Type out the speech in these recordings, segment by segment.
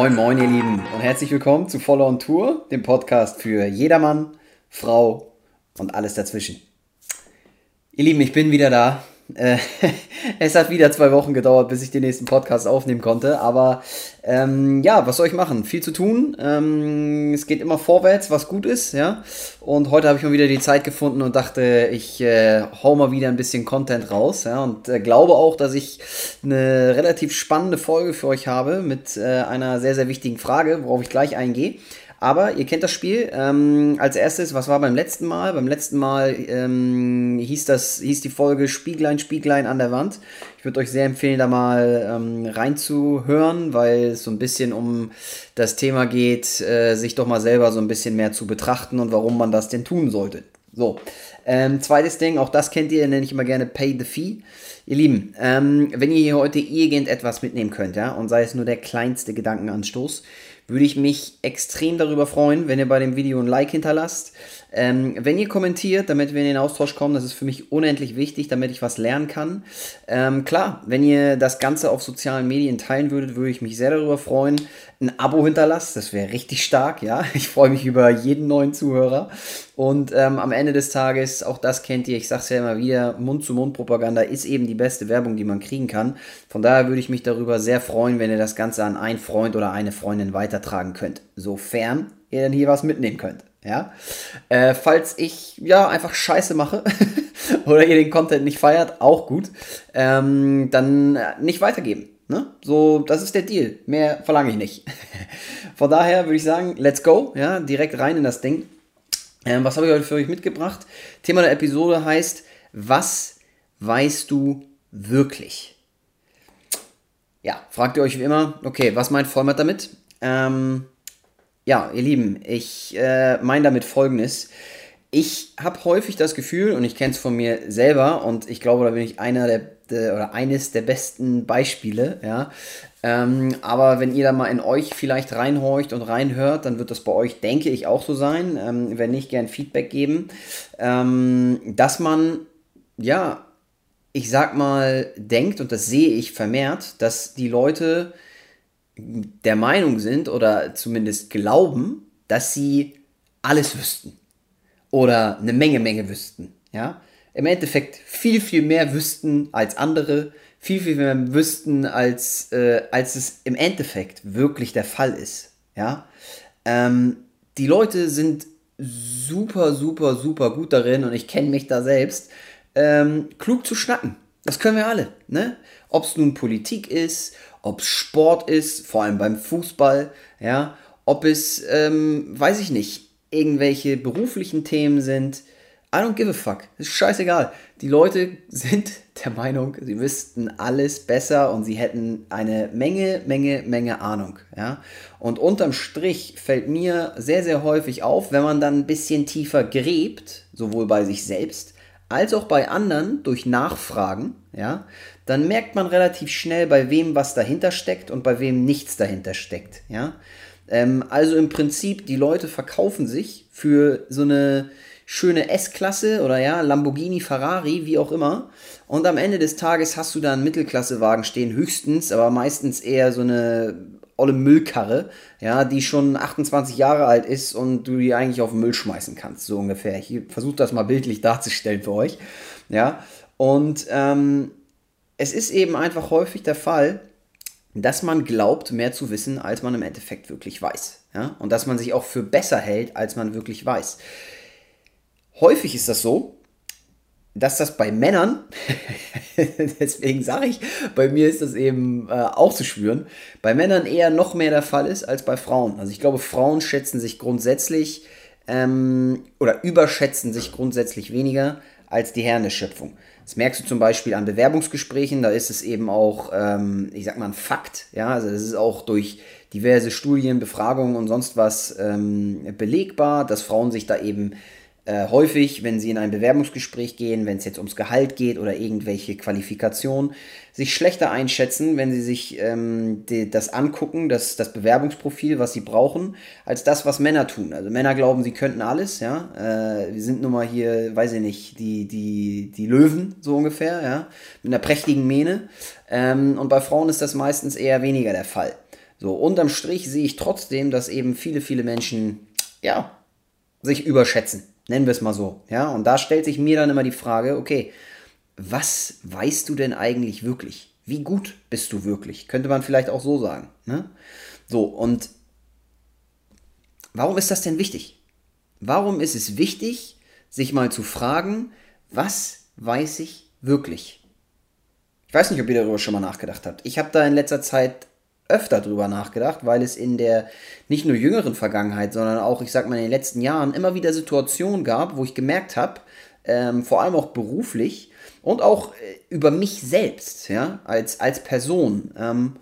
Moin, moin, ihr Lieben und herzlich willkommen zu Follow on Tour, dem Podcast für jedermann, Frau und alles dazwischen. Ihr Lieben, ich bin wieder da. Äh, es hat wieder zwei Wochen gedauert, bis ich den nächsten Podcast aufnehmen konnte. Aber ähm, ja, was soll ich machen? Viel zu tun. Ähm, es geht immer vorwärts, was gut ist, ja. Und heute habe ich mal wieder die Zeit gefunden und dachte, ich äh, hau mal wieder ein bisschen Content raus, ja. Und äh, glaube auch, dass ich eine relativ spannende Folge für euch habe mit äh, einer sehr, sehr wichtigen Frage, worauf ich gleich eingehe. Aber ihr kennt das Spiel. Ähm, als erstes, was war beim letzten Mal? Beim letzten Mal ähm, hieß, das, hieß die Folge Spieglein, Spieglein an der Wand. Ich würde euch sehr empfehlen, da mal ähm, reinzuhören, weil es so ein bisschen um das Thema geht, äh, sich doch mal selber so ein bisschen mehr zu betrachten und warum man das denn tun sollte. So, ähm, zweites Ding, auch das kennt ihr, nenne ich immer gerne Pay the Fee. Ihr Lieben, ähm, wenn ihr hier heute irgendetwas mitnehmen könnt, ja, und sei es nur der kleinste Gedankenanstoß, würde ich mich extrem darüber freuen, wenn ihr bei dem Video ein Like hinterlasst. Ähm, wenn ihr kommentiert, damit wir in den Austausch kommen, das ist für mich unendlich wichtig, damit ich was lernen kann. Ähm, klar, wenn ihr das Ganze auf sozialen Medien teilen würdet, würde ich mich sehr darüber freuen. Ein Abo hinterlasst, das wäre richtig stark, ja. Ich freue mich über jeden neuen Zuhörer. Und ähm, am Ende des Tages, auch das kennt ihr, ich sage es ja immer wieder, Mund-zu-Mund-Propaganda ist eben die beste Werbung, die man kriegen kann. Von daher würde ich mich darüber sehr freuen, wenn ihr das Ganze an einen Freund oder eine Freundin weitertragen könnt. Sofern ihr dann hier was mitnehmen könnt. Ja, äh, falls ich ja einfach Scheiße mache oder ihr den Content nicht feiert, auch gut, ähm, dann nicht weitergeben. Ne? So, das ist der Deal. Mehr verlange ich nicht. Von daher würde ich sagen, let's go. Ja, direkt rein in das Ding. Ähm, was habe ich heute für euch mitgebracht? Thema der Episode heißt, was weißt du wirklich? Ja, fragt ihr euch wie immer, okay, was meint Vollmer damit? Ähm, ja, ihr Lieben, ich äh, meine damit Folgendes. Ich habe häufig das Gefühl, und ich kenne es von mir selber, und ich glaube, da bin ich einer der, der oder eines der besten Beispiele, ja. Ähm, aber wenn ihr da mal in euch vielleicht reinhorcht und reinhört, dann wird das bei euch, denke ich, auch so sein. Ähm, wenn nicht, gern Feedback geben. Ähm, dass man, ja, ich sag mal, denkt, und das sehe ich vermehrt, dass die Leute der Meinung sind oder zumindest glauben, dass sie alles wüssten. Oder eine Menge, Menge wüssten. Ja? Im Endeffekt viel, viel mehr wüssten als andere, viel, viel mehr wüssten, als, äh, als es im Endeffekt wirklich der Fall ist. Ja? Ähm, die Leute sind super, super, super gut darin und ich kenne mich da selbst, ähm, klug zu schnacken. Das können wir alle. Ne? Ob es nun Politik ist, ob es Sport ist, vor allem beim Fußball, ja, ob es, ähm, weiß ich nicht, irgendwelche beruflichen Themen sind. I don't give a fuck. ist scheißegal. Die Leute sind der Meinung, sie wüssten alles besser und sie hätten eine Menge, Menge, Menge Ahnung. Ja? Und unterm Strich fällt mir sehr, sehr häufig auf, wenn man dann ein bisschen tiefer gräbt, sowohl bei sich selbst als auch bei anderen durch Nachfragen, ja, dann merkt man relativ schnell, bei wem was dahinter steckt und bei wem nichts dahinter steckt. Ja? Ähm, also im Prinzip, die Leute verkaufen sich für so eine schöne S-Klasse oder ja, Lamborghini, Ferrari, wie auch immer. Und am Ende des Tages hast du da einen Mittelklassewagen stehen, höchstens, aber meistens eher so eine olle Müllkarre, ja, die schon 28 Jahre alt ist und du die eigentlich auf den Müll schmeißen kannst, so ungefähr. Ich versuche das mal bildlich darzustellen für euch, ja. Und ähm, es ist eben einfach häufig der Fall, dass man glaubt, mehr zu wissen, als man im Endeffekt wirklich weiß. Ja? Und dass man sich auch für besser hält, als man wirklich weiß. Häufig ist das so, dass das bei Männern, deswegen sage ich, bei mir ist das eben äh, auch zu spüren, bei Männern eher noch mehr der Fall ist als bei Frauen. Also ich glaube, Frauen schätzen sich grundsätzlich ähm, oder überschätzen sich grundsätzlich weniger als die Herren der Schöpfung. Das merkst du zum Beispiel an Bewerbungsgesprächen, da ist es eben auch, ähm, ich sag mal, ein Fakt. Ja, also das ist auch durch diverse Studien, Befragungen und sonst was ähm, belegbar, dass Frauen sich da eben äh, häufig, wenn sie in ein Bewerbungsgespräch gehen, wenn es jetzt ums Gehalt geht oder irgendwelche Qualifikationen, sich schlechter einschätzen, wenn sie sich ähm, die, das angucken, das, das Bewerbungsprofil, was sie brauchen, als das, was Männer tun. Also Männer glauben, sie könnten alles, ja. Äh, wir sind nun mal hier, weiß ich nicht, die, die, die Löwen, so ungefähr, ja, mit einer prächtigen Mähne. Ähm, und bei Frauen ist das meistens eher weniger der Fall. So, unterm Strich sehe ich trotzdem, dass eben viele, viele Menschen, ja, sich überschätzen. Nennen wir es mal so. Ja, und da stellt sich mir dann immer die Frage, okay, was weißt du denn eigentlich wirklich? Wie gut bist du wirklich? Könnte man vielleicht auch so sagen. Ne? So, und warum ist das denn wichtig? Warum ist es wichtig, sich mal zu fragen, was weiß ich wirklich? Ich weiß nicht, ob ihr darüber schon mal nachgedacht habt. Ich habe da in letzter Zeit öfter drüber nachgedacht, weil es in der nicht nur jüngeren Vergangenheit, sondern auch, ich sag mal, in den letzten Jahren immer wieder Situationen gab, wo ich gemerkt habe, ähm, vor allem auch beruflich und auch äh, über mich selbst, ja, als, als Person, ähm,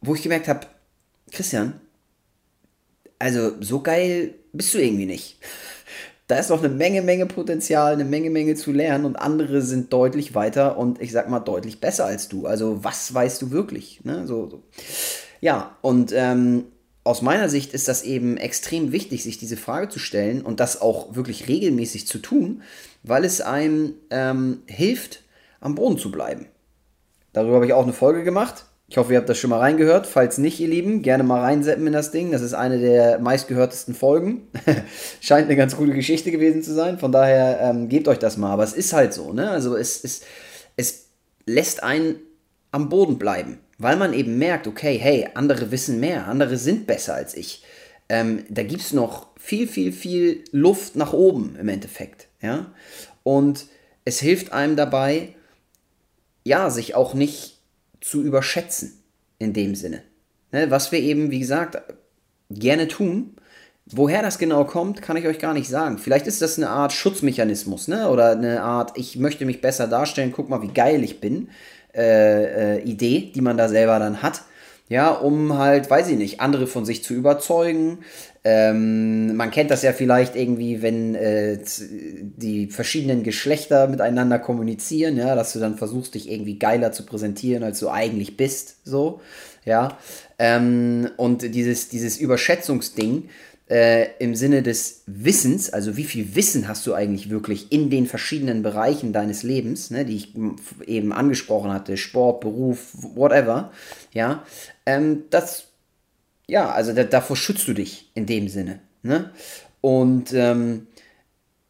wo ich gemerkt habe, Christian, also so geil bist du irgendwie nicht da ist noch eine Menge, Menge Potenzial, eine Menge, Menge zu lernen und andere sind deutlich weiter und ich sag mal deutlich besser als du. Also was weißt du wirklich? Ne? So, so. Ja, und ähm, aus meiner Sicht ist das eben extrem wichtig, sich diese Frage zu stellen und das auch wirklich regelmäßig zu tun, weil es einem ähm, hilft, am Boden zu bleiben. Darüber habe ich auch eine Folge gemacht. Ich hoffe, ihr habt das schon mal reingehört. Falls nicht, ihr Lieben, gerne mal reinseppen in das Ding. Das ist eine der meistgehörtesten Folgen. Scheint eine ganz coole Geschichte gewesen zu sein. Von daher ähm, gebt euch das mal. Aber es ist halt so, ne? Also es, es, es lässt einen am Boden bleiben, weil man eben merkt, okay, hey, andere wissen mehr, andere sind besser als ich. Ähm, da gibt es noch viel, viel, viel Luft nach oben im Endeffekt. Ja? Und es hilft einem dabei, ja, sich auch nicht zu überschätzen in dem Sinne. Ne, was wir eben, wie gesagt, gerne tun. Woher das genau kommt, kann ich euch gar nicht sagen. Vielleicht ist das eine Art Schutzmechanismus, ne? Oder eine Art, ich möchte mich besser darstellen, guck mal, wie geil ich bin. Äh, äh, Idee, die man da selber dann hat. Ja, um halt, weiß ich nicht, andere von sich zu überzeugen, ähm, man kennt das ja vielleicht irgendwie, wenn äh, die verschiedenen Geschlechter miteinander kommunizieren, ja, dass du dann versuchst, dich irgendwie geiler zu präsentieren, als du eigentlich bist, so, ja. Ähm, und dieses, dieses Überschätzungsding äh, im Sinne des Wissens, also wie viel Wissen hast du eigentlich wirklich in den verschiedenen Bereichen deines Lebens, ne, die ich eben angesprochen hatte, Sport, Beruf, whatever, ja, ähm, das ja, also da, davor schützt du dich in dem Sinne. Ne? Und ähm,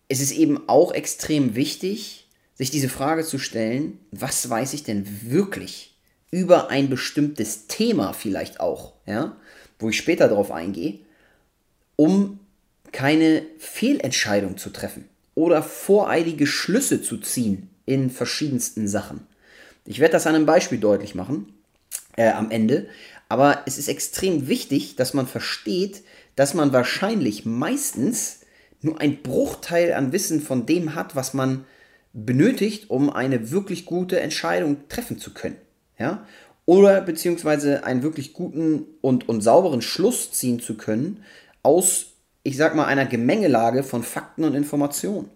es ist eben auch extrem wichtig, sich diese Frage zu stellen, was weiß ich denn wirklich über ein bestimmtes Thema vielleicht auch, ja, wo ich später darauf eingehe, um keine Fehlentscheidung zu treffen oder voreilige Schlüsse zu ziehen in verschiedensten Sachen. Ich werde das an einem Beispiel deutlich machen äh, am Ende, aber es ist extrem wichtig, dass man versteht, dass man wahrscheinlich meistens nur ein Bruchteil an Wissen von dem hat, was man benötigt, um eine wirklich gute Entscheidung treffen zu können. Ja? Oder beziehungsweise einen wirklich guten und, und sauberen Schluss ziehen zu können aus, ich sag mal, einer Gemengelage von Fakten und Informationen.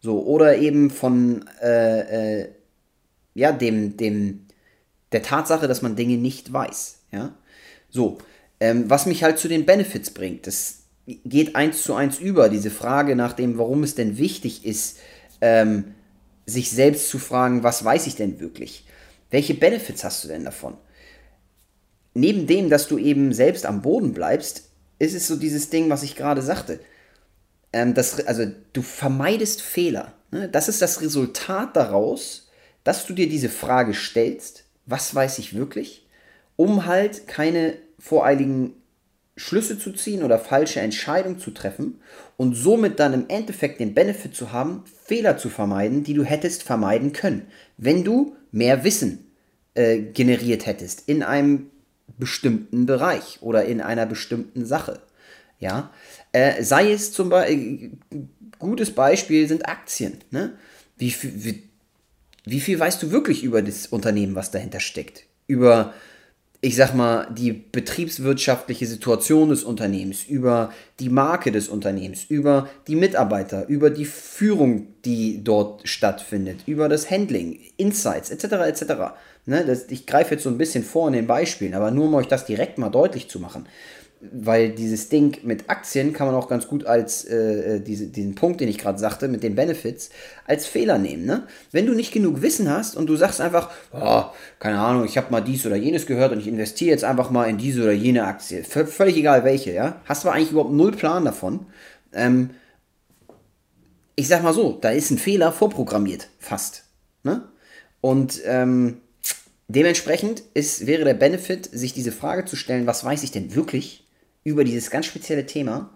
So, oder eben von äh, äh, ja, dem, dem, der Tatsache, dass man Dinge nicht weiß. Ja? So, ähm, was mich halt zu den Benefits bringt, das geht eins zu eins über, diese Frage nach dem, warum es denn wichtig ist, ähm, sich selbst zu fragen, was weiß ich denn wirklich? Welche Benefits hast du denn davon? Neben dem, dass du eben selbst am Boden bleibst, ist es so dieses Ding, was ich gerade sagte. Ähm, das, also du vermeidest Fehler. Ne? Das ist das Resultat daraus, dass du dir diese Frage stellst, was weiß ich wirklich? Um halt keine voreiligen Schlüsse zu ziehen oder falsche Entscheidungen zu treffen und somit dann im Endeffekt den Benefit zu haben, Fehler zu vermeiden, die du hättest vermeiden können, wenn du mehr Wissen äh, generiert hättest in einem bestimmten Bereich oder in einer bestimmten Sache. Ja, äh, sei es zum Beispiel, äh, gutes Beispiel sind Aktien. Ne? Wie, wie, wie viel weißt du wirklich über das Unternehmen, was dahinter steckt? Über ich sag mal, die betriebswirtschaftliche Situation des Unternehmens, über die Marke des Unternehmens, über die Mitarbeiter, über die Führung, die dort stattfindet, über das Handling, Insights etc. etc. Ne, das, ich greife jetzt so ein bisschen vor in den Beispielen, aber nur um euch das direkt mal deutlich zu machen. weil dieses Ding mit Aktien kann man auch ganz gut als äh, äh diese, diesen Punkt, den ich gerade sagte, mit den Benefits, als Fehler nehmen. Ne? Wenn du nicht genug Wissen hast und du sagst einfach, oh, keine Ahnung, ich habe mal dies oder jenes gehört und ich investiere jetzt einfach mal in diese oder jene Aktie, v völlig egal welche, ja, hast du eigentlich überhaupt null Plan davon. Ähm, ich sag mal so, da ist ein Fehler vorprogrammiert, fast. Ne? Und ähm, dementsprechend ist, wäre der Benefit, sich diese Frage zu stellen, was weiß ich denn wirklich? über dieses ganz spezielle Thema,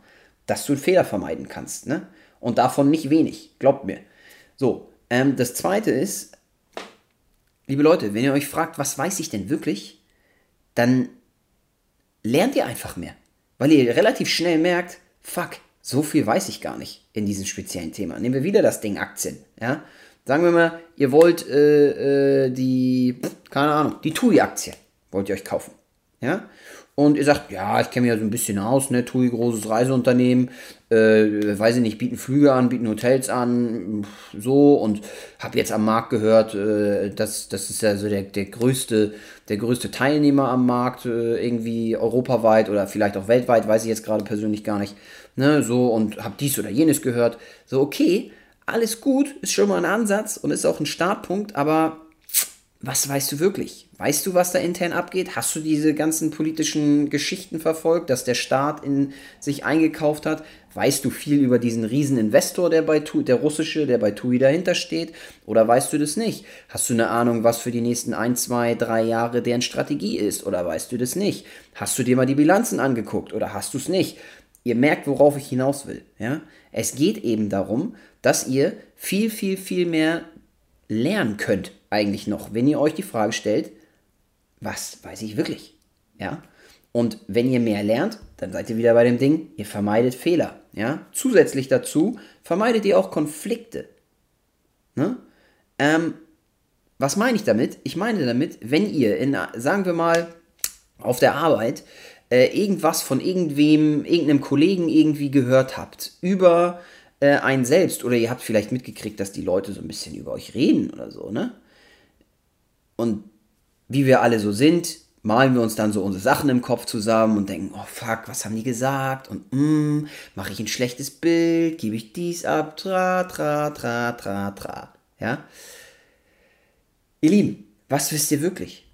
dass du einen Fehler vermeiden kannst. Ne? Und davon nicht wenig, glaubt mir. So, ähm, das zweite ist, liebe Leute, wenn ihr euch fragt, was weiß ich denn wirklich, dann lernt ihr einfach mehr. Weil ihr relativ schnell merkt, fuck, so viel weiß ich gar nicht in diesem speziellen Thema. Nehmen wir wieder das Ding Aktien. Ja? Sagen wir mal, ihr wollt äh, äh, die, keine Ahnung, die TUI-Aktie wollt ihr euch kaufen. Ja? Und ihr sagt, ja, ich kenne mich ja so ein bisschen aus, ne, TUI, großes Reiseunternehmen, äh, weiß ich nicht, bieten Flüge an, bieten Hotels an, so und habe jetzt am Markt gehört, äh, das, das ist ja so der, der, größte, der größte Teilnehmer am Markt, äh, irgendwie europaweit oder vielleicht auch weltweit, weiß ich jetzt gerade persönlich gar nicht, ne, so und habe dies oder jenes gehört. So, okay, alles gut, ist schon mal ein Ansatz und ist auch ein Startpunkt, aber was weißt du wirklich? Weißt du, was da intern abgeht? Hast du diese ganzen politischen Geschichten verfolgt, dass der Staat in sich eingekauft hat? Weißt du viel über diesen riesen Investor, der bei TUI, der russische, der bei TUI dahinter steht? Oder weißt du das nicht? Hast du eine Ahnung, was für die nächsten ein, zwei, drei Jahre deren Strategie ist? Oder weißt du das nicht? Hast du dir mal die Bilanzen angeguckt? Oder hast du es nicht? Ihr merkt, worauf ich hinaus will. Ja? Es geht eben darum, dass ihr viel, viel, viel mehr lernen könnt eigentlich noch, wenn ihr euch die Frage stellt, was weiß ich wirklich? Ja? Und wenn ihr mehr lernt, dann seid ihr wieder bei dem Ding, ihr vermeidet Fehler. Ja? Zusätzlich dazu vermeidet ihr auch Konflikte. Ne? Ähm, was meine ich damit? Ich meine damit, wenn ihr in, sagen wir mal, auf der Arbeit äh, irgendwas von irgendwem, irgendeinem Kollegen irgendwie gehört habt über äh, einen selbst oder ihr habt vielleicht mitgekriegt, dass die Leute so ein bisschen über euch reden oder so, ne? Und wie wir alle so sind, malen wir uns dann so unsere Sachen im Kopf zusammen und denken, oh fuck, was haben die gesagt? Und mm, mache ich ein schlechtes Bild, gebe ich dies ab, tra, tra, tra, tra, tra. Ja? Ihr Lieben, was wisst ihr wirklich?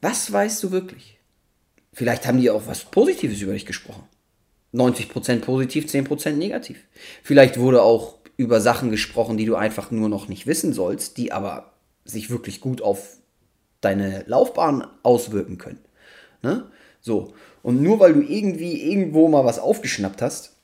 Was weißt du wirklich? Vielleicht haben die auch was Positives über dich gesprochen. 90% positiv, 10% negativ. Vielleicht wurde auch über Sachen gesprochen, die du einfach nur noch nicht wissen sollst, die aber sich wirklich gut auf deine Laufbahn auswirken können. Ne? So. Und nur weil du irgendwie irgendwo mal was aufgeschnappt hast,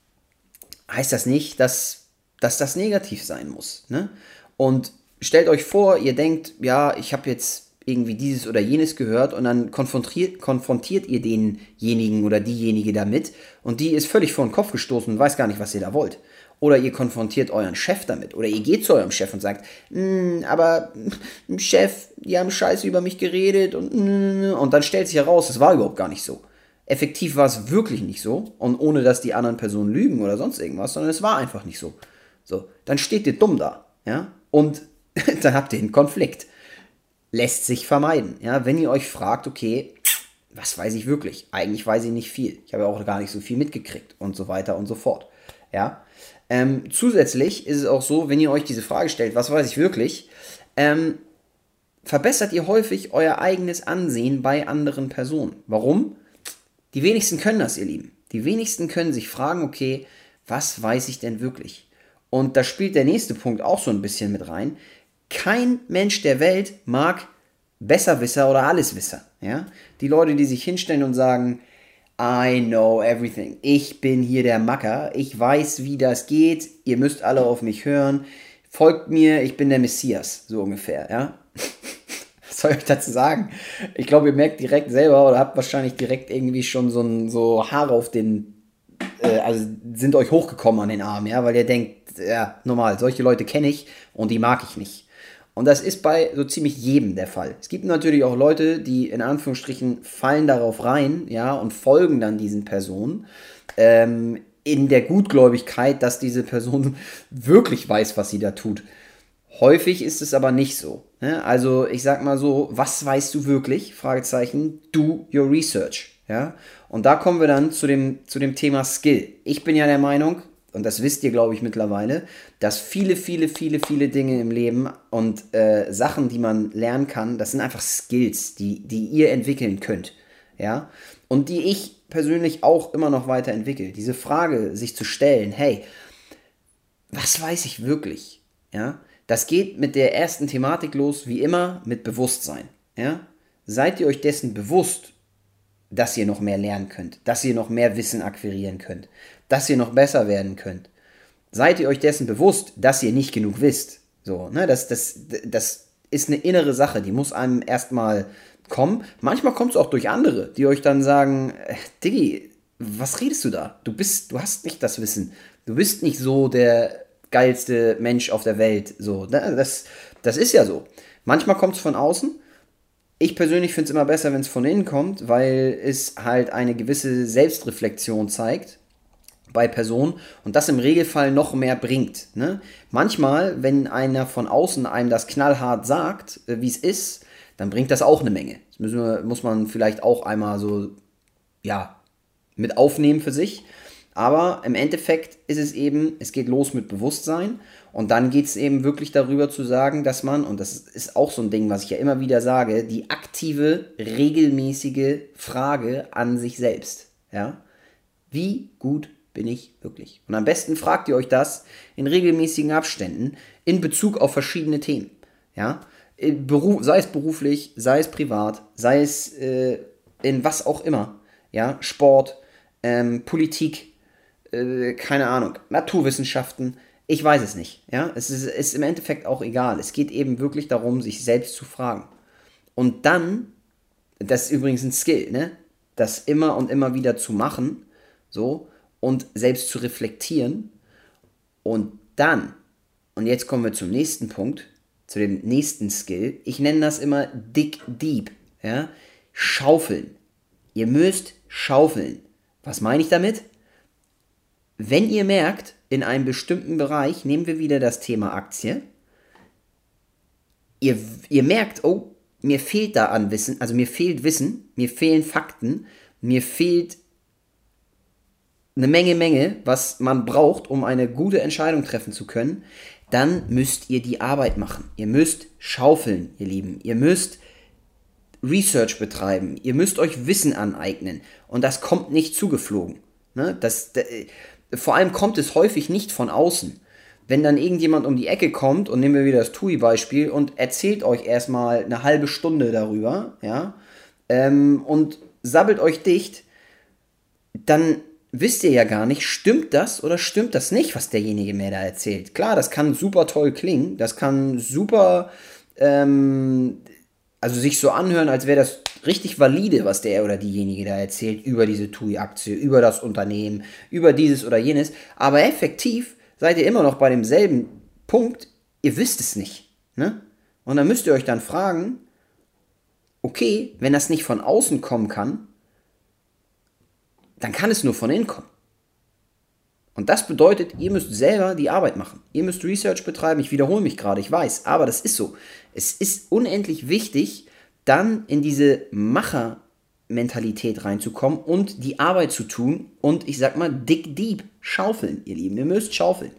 heißt das nicht, dass, dass das negativ sein muss. Ne? Und stellt euch vor, ihr denkt, ja, ich habe jetzt irgendwie dieses oder jenes gehört und dann konfrontiert, konfrontiert ihr denjenigen oder diejenige damit und die ist völlig vor den Kopf gestoßen und weiß gar nicht, was ihr da wollt. Oder ihr konfrontiert euren Chef damit. Oder ihr geht zu eurem Chef und sagt, mm, aber mm, Chef, die haben scheiße über mich geredet und, mm, und dann stellt sich heraus, es war überhaupt gar nicht so. Effektiv war es wirklich nicht so und ohne dass die anderen Personen lügen oder sonst irgendwas, sondern es war einfach nicht so. So, dann steht ihr dumm da, ja? Und dann habt ihr einen Konflikt. Lässt sich vermeiden, ja? Wenn ihr euch fragt, okay, was weiß ich wirklich? Eigentlich weiß ich nicht viel. Ich habe ja auch gar nicht so viel mitgekriegt und so weiter und so fort. Ja, ähm, zusätzlich ist es auch so, wenn ihr euch diese Frage stellt, was weiß ich wirklich, ähm, verbessert ihr häufig euer eigenes Ansehen bei anderen Personen. Warum? Die wenigsten können das, ihr Lieben. Die wenigsten können sich fragen, okay, was weiß ich denn wirklich? Und da spielt der nächste Punkt auch so ein bisschen mit rein. Kein Mensch der Welt mag Besserwisser oder Alleswisser. Ja? Die Leute, die sich hinstellen und sagen, I know everything. Ich bin hier der Macker. Ich weiß, wie das geht. Ihr müsst alle auf mich hören. Folgt mir, ich bin der Messias, so ungefähr, ja. Was soll ich dazu sagen? Ich glaube, ihr merkt direkt selber oder habt wahrscheinlich direkt irgendwie schon so, ein, so Haare auf den, äh, also sind euch hochgekommen an den Arm, ja, weil ihr denkt, ja, normal, solche Leute kenne ich und die mag ich nicht. Und das ist bei so ziemlich jedem der Fall. Es gibt natürlich auch Leute, die in Anführungsstrichen fallen darauf rein, ja, und folgen dann diesen Personen. Ähm, in der Gutgläubigkeit, dass diese Person wirklich weiß, was sie da tut. Häufig ist es aber nicht so. Ne? Also ich sag mal so, was weißt du wirklich? Fragezeichen, do your research. Ja? Und da kommen wir dann zu dem, zu dem Thema Skill. Ich bin ja der Meinung, und das wisst ihr, glaube ich, mittlerweile, dass viele, viele, viele, viele Dinge im Leben und äh, Sachen, die man lernen kann, das sind einfach Skills, die, die ihr entwickeln könnt. Ja? Und die ich persönlich auch immer noch weiterentwickle. Diese Frage sich zu stellen, hey, was weiß ich wirklich? Ja? Das geht mit der ersten Thematik los, wie immer, mit Bewusstsein. Ja? Seid ihr euch dessen bewusst, dass ihr noch mehr lernen könnt, dass ihr noch mehr Wissen akquirieren könnt, dass ihr noch besser werden könnt. Seid ihr euch dessen bewusst, dass ihr nicht genug wisst. So, ne, das, das, das ist eine innere Sache, die muss einem erstmal kommen. Manchmal kommt es auch durch andere, die euch dann sagen, äh, Diggi, was redest du da? Du bist, du hast nicht das Wissen. Du bist nicht so der geilste Mensch auf der Welt. So, ne? das, das ist ja so. Manchmal kommt es von außen ich persönlich finde es immer besser, wenn es von innen kommt, weil es halt eine gewisse Selbstreflexion zeigt bei Personen und das im Regelfall noch mehr bringt. Ne? Manchmal, wenn einer von außen einem das knallhart sagt, äh, wie es ist, dann bringt das auch eine Menge. Das wir, muss man vielleicht auch einmal so, ja, mit aufnehmen für sich. Aber im Endeffekt ist es eben, es geht los mit Bewusstsein und dann geht es eben wirklich darüber zu sagen, dass man, und das ist auch so ein Ding, was ich ja immer wieder sage, die aktive, regelmäßige Frage an sich selbst. Ja? Wie gut bin ich wirklich? Und am besten fragt ihr euch das in regelmäßigen Abständen in Bezug auf verschiedene Themen. Ja? Beruf, sei es beruflich, sei es privat, sei es äh, in was auch immer. Ja? Sport, ähm, Politik, äh, keine Ahnung, Naturwissenschaften, ich weiß es nicht. Ja? Es ist, ist im Endeffekt auch egal. Es geht eben wirklich darum, sich selbst zu fragen. Und dann, das ist übrigens ein Skill, ne? das immer und immer wieder zu machen, so, und selbst zu reflektieren. Und dann, und jetzt kommen wir zum nächsten Punkt, zu dem nächsten Skill. Ich nenne das immer Dig Deep. Ja? Schaufeln. Ihr müsst schaufeln. Was meine ich damit? Wenn ihr merkt, in einem bestimmten Bereich, nehmen wir wieder das Thema Aktie, ihr, ihr merkt, oh, mir fehlt da an Wissen, also mir fehlt Wissen, mir fehlen Fakten, mir fehlt eine Menge, Menge, was man braucht, um eine gute Entscheidung treffen zu können, dann müsst ihr die Arbeit machen. Ihr müsst schaufeln, ihr Lieben. Ihr müsst Research betreiben. Ihr müsst euch Wissen aneignen. Und das kommt nicht zugeflogen. Ne? Das, vor allem kommt es häufig nicht von außen. Wenn dann irgendjemand um die Ecke kommt, und nehmen wir wieder das TUI-Beispiel, und erzählt euch erstmal eine halbe Stunde darüber, ja, ähm, und sabbelt euch dicht, dann wisst ihr ja gar nicht, stimmt das oder stimmt das nicht, was derjenige mir da erzählt. Klar, das kann super toll klingen, das kann super, ähm, also sich so anhören, als wäre das richtig valide, was der oder diejenige da erzählt über diese TUI-Aktie, über das Unternehmen, über dieses oder jenes. Aber effektiv seid ihr immer noch bei demselben Punkt, ihr wisst es nicht. Ne? Und dann müsst ihr euch dann fragen, okay, wenn das nicht von außen kommen kann, dann kann es nur von innen kommen. Und das bedeutet, ihr müsst selber die Arbeit machen. Ihr müsst Research betreiben. Ich wiederhole mich gerade, ich weiß, aber das ist so. Es ist unendlich wichtig, dann in diese Macher-Mentalität reinzukommen und die Arbeit zu tun und ich sag mal, dick deep, schaufeln, ihr Lieben. Ihr müsst schaufeln.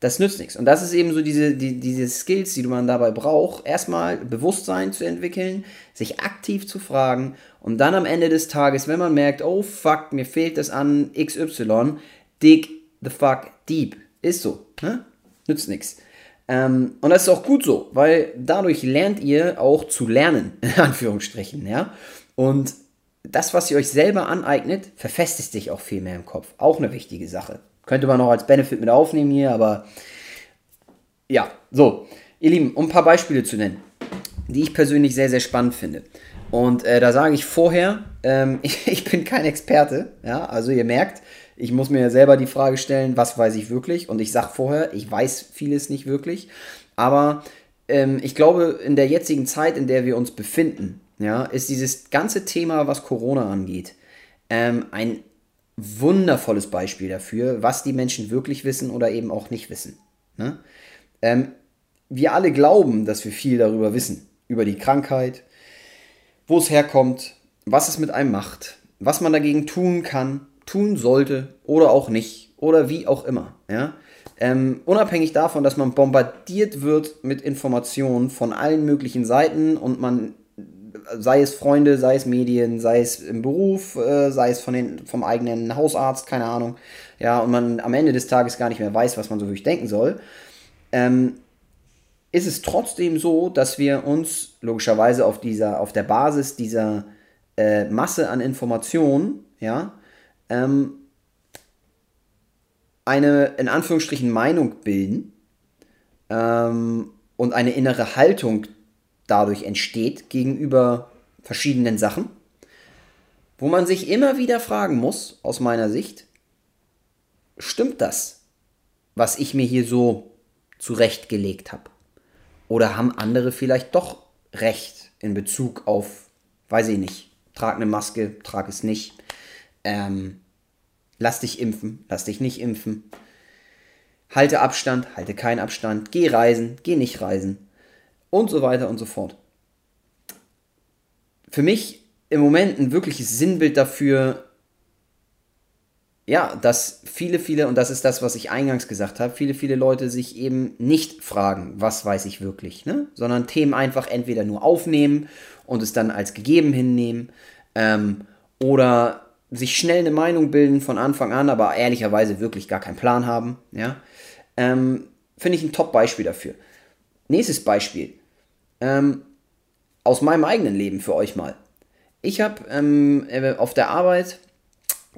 Das nützt nichts. Und das ist eben so diese, die, diese Skills, die man dabei braucht. Erstmal Bewusstsein zu entwickeln, sich aktiv zu fragen und dann am Ende des Tages, wenn man merkt, oh fuck, mir fehlt das an XY, dig the fuck deep. Ist so. Ne? Nützt nichts. Ähm, und das ist auch gut so, weil dadurch lernt ihr auch zu lernen, in Anführungsstrichen, ja. Und das, was ihr euch selber aneignet, verfestigt sich auch viel mehr im Kopf. Auch eine wichtige Sache. Könnte man noch als Benefit mit aufnehmen hier, aber ja, so. Ihr Lieben, um ein paar Beispiele zu nennen, die ich persönlich sehr, sehr spannend finde. Und äh, da sage ich vorher, ähm, ich, ich, bin kein Experte, ja, also ihr merkt, ich muss mir selber die Frage stellen, was weiß ich wirklich? Und ich sage vorher, ich weiß vieles nicht wirklich. Aber ähm, ich glaube, in der jetzigen Zeit, in der wir uns befinden, ja, ist dieses ganze Thema, was Corona angeht, ähm, ein wundervolles Beispiel dafür, was die Menschen wirklich wissen oder eben auch nicht wissen. Ne? Ähm, wir alle glauben, dass wir viel darüber wissen. Über die Krankheit, wo es herkommt, was es mit einem macht, was man dagegen tun kann, tun sollte oder auch nicht oder wie auch immer. Ja? Ähm, unabhängig davon, dass man bombardiert wird mit Informationen von allen möglichen Seiten und man, sei es Freunde, sei es Medien, sei es im Beruf, äh, sei es von den, vom eigenen Hausarzt, keine Ahnung, ja, und man am Ende des Tages gar nicht mehr weiß, was man so wirklich denken soll, ähm, ist es trotzdem so, dass wir uns logischerweise auf dieser, auf der Basis dieser äh, Masse an Informationen, ja, ähm, eine in Anführungsstrichen Meinung bilden ähm, und eine innere Haltung dadurch entsteht gegenüber verschiedenen Sachen, wo man sich immer wieder fragen muss, aus meiner Sicht, stimmt das, was ich mir hier so zurechtgelegt habe? Oder haben andere vielleicht doch recht in Bezug auf, weiß ich nicht, trag eine Maske, trag es nicht. Ähm, lass dich impfen, lass dich nicht impfen. Halte Abstand, halte keinen Abstand, geh reisen, geh nicht reisen und so weiter und so fort. Für mich im Moment ein wirkliches Sinnbild dafür, ja, dass viele, viele, und das ist das, was ich eingangs gesagt habe, viele, viele Leute sich eben nicht fragen, was weiß ich wirklich, ne? sondern Themen einfach entweder nur aufnehmen und es dann als gegeben hinnehmen ähm, oder sich schnell eine Meinung bilden von Anfang an, aber ehrlicherweise wirklich gar keinen Plan haben, ja, ähm, finde ich ein Top-Beispiel dafür. Nächstes Beispiel. Ähm, aus meinem eigenen Leben für euch mal. Ich habe ähm, äh, auf der Arbeit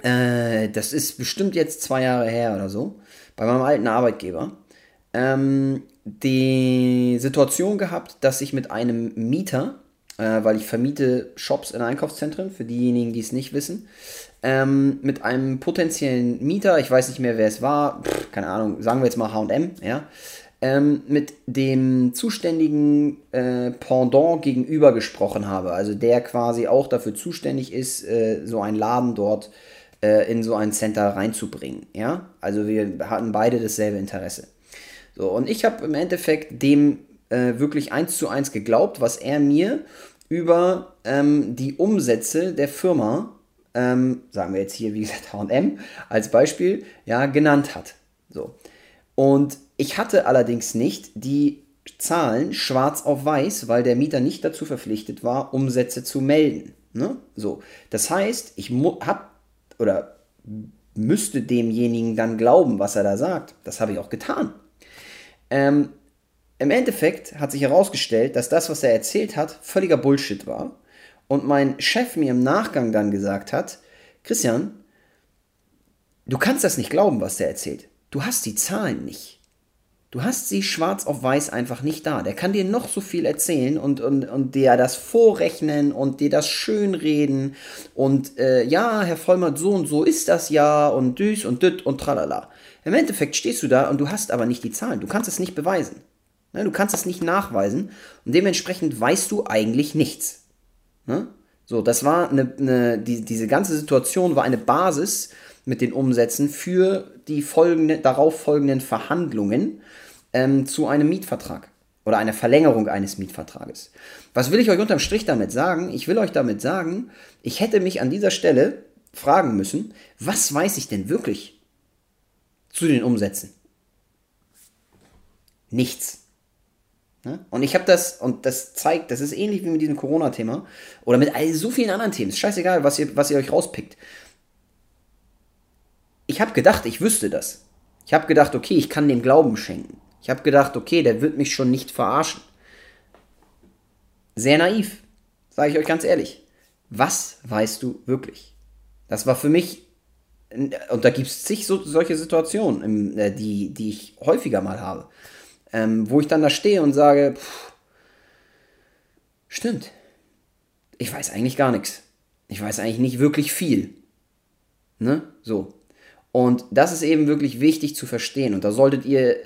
äh, das ist bestimmt jetzt zwei Jahre her oder so, bei meinem alten Arbeitgeber, ähm, die Situation gehabt, dass ich mit einem Mieter, äh, weil ich vermiete Shops in Einkaufszentren, für diejenigen, die es nicht wissen, ähm, mit einem potenziellen Mieter, ich weiß nicht mehr, wer es war, pff, keine Ahnung, sagen wir jetzt mal HM, ja, ähm, mit dem zuständigen äh, Pendant gegenüber gesprochen habe, also der quasi auch dafür zuständig ist, äh, so einen Laden dort äh, in so ein Center reinzubringen. Ja, also wir hatten beide dasselbe Interesse. So, und ich habe im Endeffekt dem äh, wirklich eins zu eins geglaubt, was er mir über ähm, die Umsätze der Firma, ähm, sagen wir jetzt hier, wie gesagt, HM als Beispiel, ja, genannt hat. So. Und ich hatte allerdings nicht die Zahlen schwarz auf weiß, weil der Mieter nicht dazu verpflichtet war, Umsätze zu melden. Ne? So. Das heißt, ich habe oder müsste demjenigen dann glauben, was er da sagt. Das habe ich auch getan. Ähm, Im Endeffekt hat sich herausgestellt, dass das, was er erzählt hat, völliger Bullshit war. Und mein Chef mir im Nachgang dann gesagt hat, Christian, du kannst das nicht glauben, was der erzählt. Du hast die Zahlen nicht. Du hast sie schwarz auf weiß einfach nicht da. Der kann dir noch so viel erzählen und, und, und dir das vorrechnen und dir das schönreden. Und äh, ja, Herr Vollmer, so und so ist das ja und düs und düt und tralala. Im Endeffekt stehst du da und du hast aber nicht die Zahlen. Du kannst es nicht beweisen. Ne? Du kannst es nicht nachweisen und dementsprechend weißt du eigentlich nichts. Ne? So, das war eine, eine die, diese ganze Situation war eine Basis mit den Umsätzen für die folgende, darauf folgenden Verhandlungen ähm, zu einem Mietvertrag oder einer Verlängerung eines Mietvertrages. Was will ich euch unterm Strich damit sagen? Ich will euch damit sagen, ich hätte mich an dieser Stelle fragen müssen, was weiß ich denn wirklich zu den Umsätzen? Nichts. Ne? Und ich habe das, und das zeigt, das ist ähnlich wie mit diesem Corona-Thema oder mit all so vielen anderen Themen. Ist scheißegal, was ihr, was ihr euch rauspickt. Ich habe gedacht, ich wüsste das. Ich habe gedacht, okay, ich kann dem Glauben schenken. Ich habe gedacht, okay, der wird mich schon nicht verarschen. Sehr naiv, sage ich euch ganz ehrlich. Was weißt du wirklich? Das war für mich, und da gibt es zig so, solche Situationen, äh, die, die ich häufiger mal habe, ähm, wo ich dann da stehe und sage, pff, stimmt, ich weiß eigentlich gar nichts. Ich weiß eigentlich nicht wirklich viel. Ne? So. Und das ist eben wirklich wichtig zu verstehen. Und da solltet ihr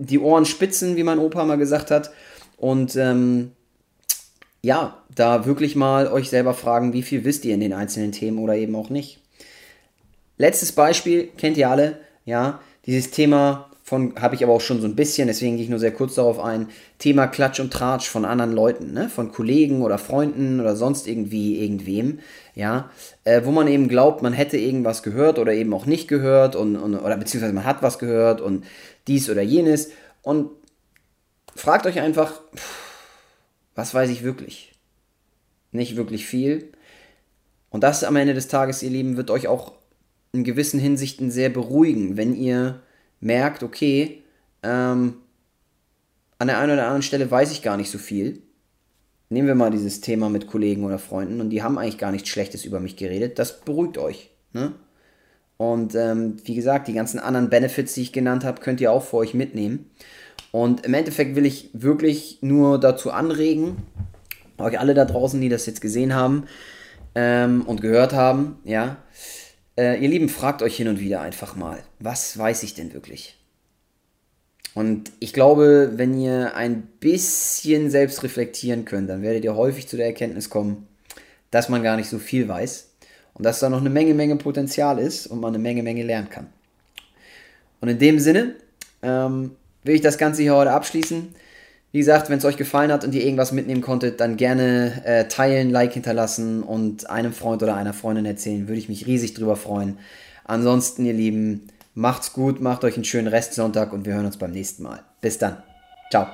die Ohren spitzen, wie mein Opa mal gesagt hat. Und ähm, ja, da wirklich mal euch selber fragen, wie viel wisst ihr in den einzelnen Themen oder eben auch nicht. Letztes Beispiel, kennt ihr alle, ja, dieses Thema von habe ich aber auch schon so ein bisschen, deswegen gehe ich nur sehr kurz darauf ein. Thema Klatsch und Tratsch von anderen Leuten, ne? von Kollegen oder Freunden oder sonst irgendwie irgendwem, ja, äh, wo man eben glaubt, man hätte irgendwas gehört oder eben auch nicht gehört und, und oder beziehungsweise man hat was gehört und dies oder jenes und fragt euch einfach, was weiß ich wirklich? Nicht wirklich viel. Und das am Ende des Tages, ihr Lieben, wird euch auch in gewissen Hinsichten sehr beruhigen, wenn ihr merkt, okay, ähm, an der einen oder anderen Stelle weiß ich gar nicht so viel. Nehmen wir mal dieses Thema mit Kollegen oder Freunden und die haben eigentlich gar nichts Schlechtes über mich geredet. Das beruhigt euch. Ne? Und ähm, wie gesagt, die ganzen anderen Benefits, die ich genannt habe, könnt ihr auch für euch mitnehmen. Und im Endeffekt will ich wirklich nur dazu anregen, euch alle da draußen, die das jetzt gesehen haben ähm, und gehört haben, ja, äh, ihr Lieben, fragt euch hin und wieder einfach mal, was weiß ich denn wirklich? Und ich glaube, wenn ihr ein bisschen selbst reflektieren könnt, dann werdet ihr häufig zu der Erkenntnis kommen, dass man gar nicht so viel weiß und dass da noch eine Menge, Menge Potenzial ist und man eine Menge, Menge lernen kann. Und in dem Sinne ähm, will ich das Ganze hier heute abschließen. Wie gesagt, wenn es euch gefallen hat und ihr irgendwas mitnehmen konntet, dann gerne äh, teilen, Like hinterlassen und einem Freund oder einer Freundin erzählen. Würde ich mich riesig drüber freuen. Ansonsten, ihr Lieben, macht's gut, macht euch einen schönen Restsonntag und wir hören uns beim nächsten Mal. Bis dann. Ciao.